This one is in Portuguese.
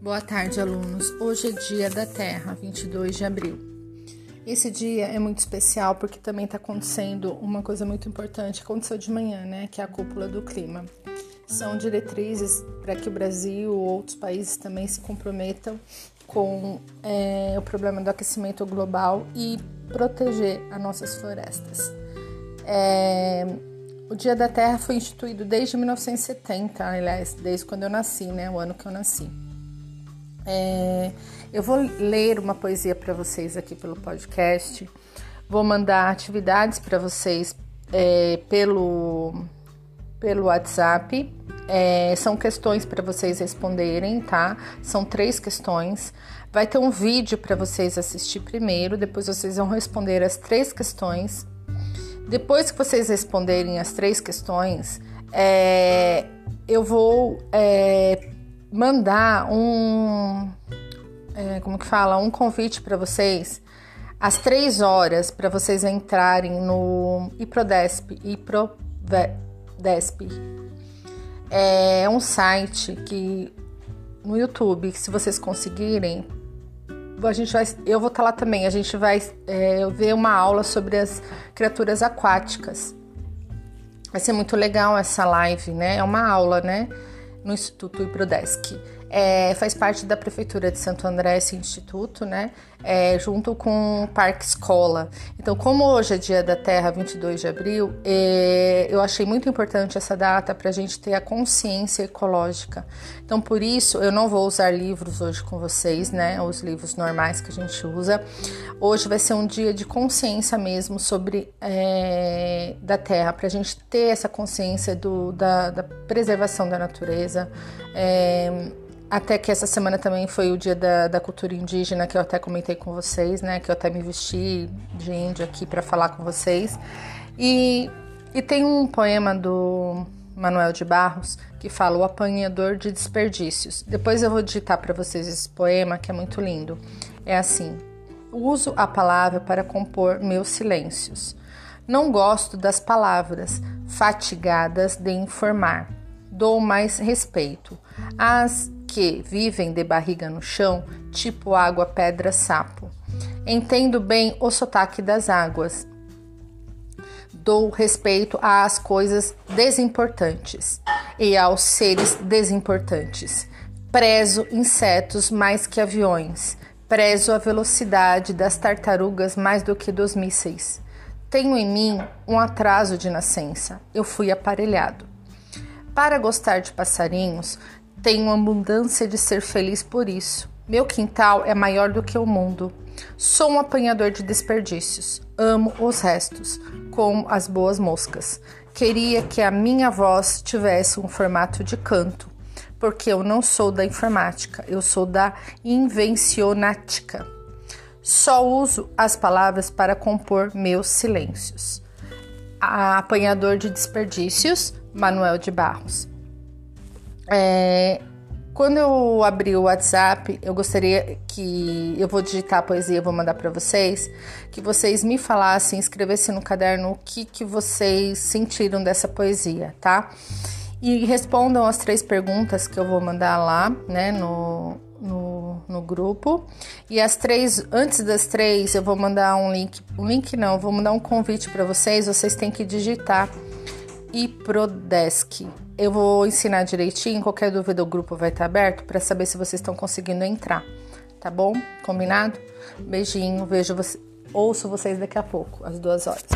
Boa tarde, alunos. Hoje é dia da Terra, 22 de abril. Esse dia é muito especial porque também está acontecendo uma coisa muito importante. Aconteceu de manhã, né? Que é a cúpula do clima. São diretrizes para que o Brasil ou outros países também se comprometam com é, o problema do aquecimento global e proteger as nossas florestas. É, o Dia da Terra foi instituído desde 1970, aliás, desde quando eu nasci, né? O ano que eu nasci. É, eu vou ler uma poesia para vocês aqui pelo podcast. Vou mandar atividades para vocês é, pelo, pelo WhatsApp. É, são questões para vocês responderem, tá? São três questões. Vai ter um vídeo para vocês assistir primeiro, depois vocês vão responder as três questões. Depois que vocês responderem as três questões, é, eu vou é, mandar um, é, como que fala, um convite para vocês às três horas para vocês entrarem no Iprodesp, Iprodesp. É um site que no YouTube, que se vocês conseguirem, a gente vai, eu vou estar tá lá também. A gente vai é, ver uma aula sobre as criaturas aquáticas. Vai ser muito legal essa live, né? É uma aula, né? No Instituto Iprodesc. É, faz parte da Prefeitura de Santo André esse instituto, né? É, junto com o Parque Escola. Então, como hoje é Dia da Terra, 22 de abril, é, eu achei muito importante essa data para a gente ter a consciência ecológica. Então, por isso, eu não vou usar livros hoje com vocês, né? Os livros normais que a gente usa. Hoje vai ser um dia de consciência mesmo sobre é, da Terra, para a gente ter essa consciência do, da, da preservação da natureza. Até que essa semana também foi o dia da, da cultura indígena, que eu até comentei com vocês, né? Que eu até me vesti de índio aqui para falar com vocês. E, e tem um poema do Manuel de Barros que fala O Apanhador de Desperdícios. Depois eu vou digitar para vocês esse poema que é muito lindo. É assim: Uso a palavra para compor meus silêncios. Não gosto das palavras, fatigadas de informar. Dou mais respeito às que vivem de barriga no chão, tipo água, pedra, sapo. Entendo bem o sotaque das águas. Dou respeito às coisas desimportantes e aos seres desimportantes. Prezo insetos mais que aviões. Prezo a velocidade das tartarugas mais do que dos mísseis. Tenho em mim um atraso de nascença. Eu fui aparelhado. Para gostar de passarinhos, tenho abundância de ser feliz por isso. Meu quintal é maior do que o mundo. Sou um apanhador de desperdícios. Amo os restos, como as boas moscas. Queria que a minha voz tivesse um formato de canto, porque eu não sou da informática, eu sou da invencionática. Só uso as palavras para compor meus silêncios. A apanhador de desperdícios, Manuel de Barros. É, quando eu abrir o WhatsApp, eu gostaria que eu vou digitar a poesia, vou mandar para vocês, que vocês me falassem, escrevessem no caderno o que, que vocês sentiram dessa poesia, tá? E respondam as três perguntas que eu vou mandar lá, né, no, no, no grupo. E as três, antes das três, eu vou mandar um link, um link não, vou mandar um convite para vocês, vocês têm que digitar Iprodesk. Eu vou ensinar direitinho, qualquer dúvida o grupo vai estar aberto para saber se vocês estão conseguindo entrar, tá bom? Combinado? Beijinho, vejo você, ouço vocês daqui a pouco, às duas horas.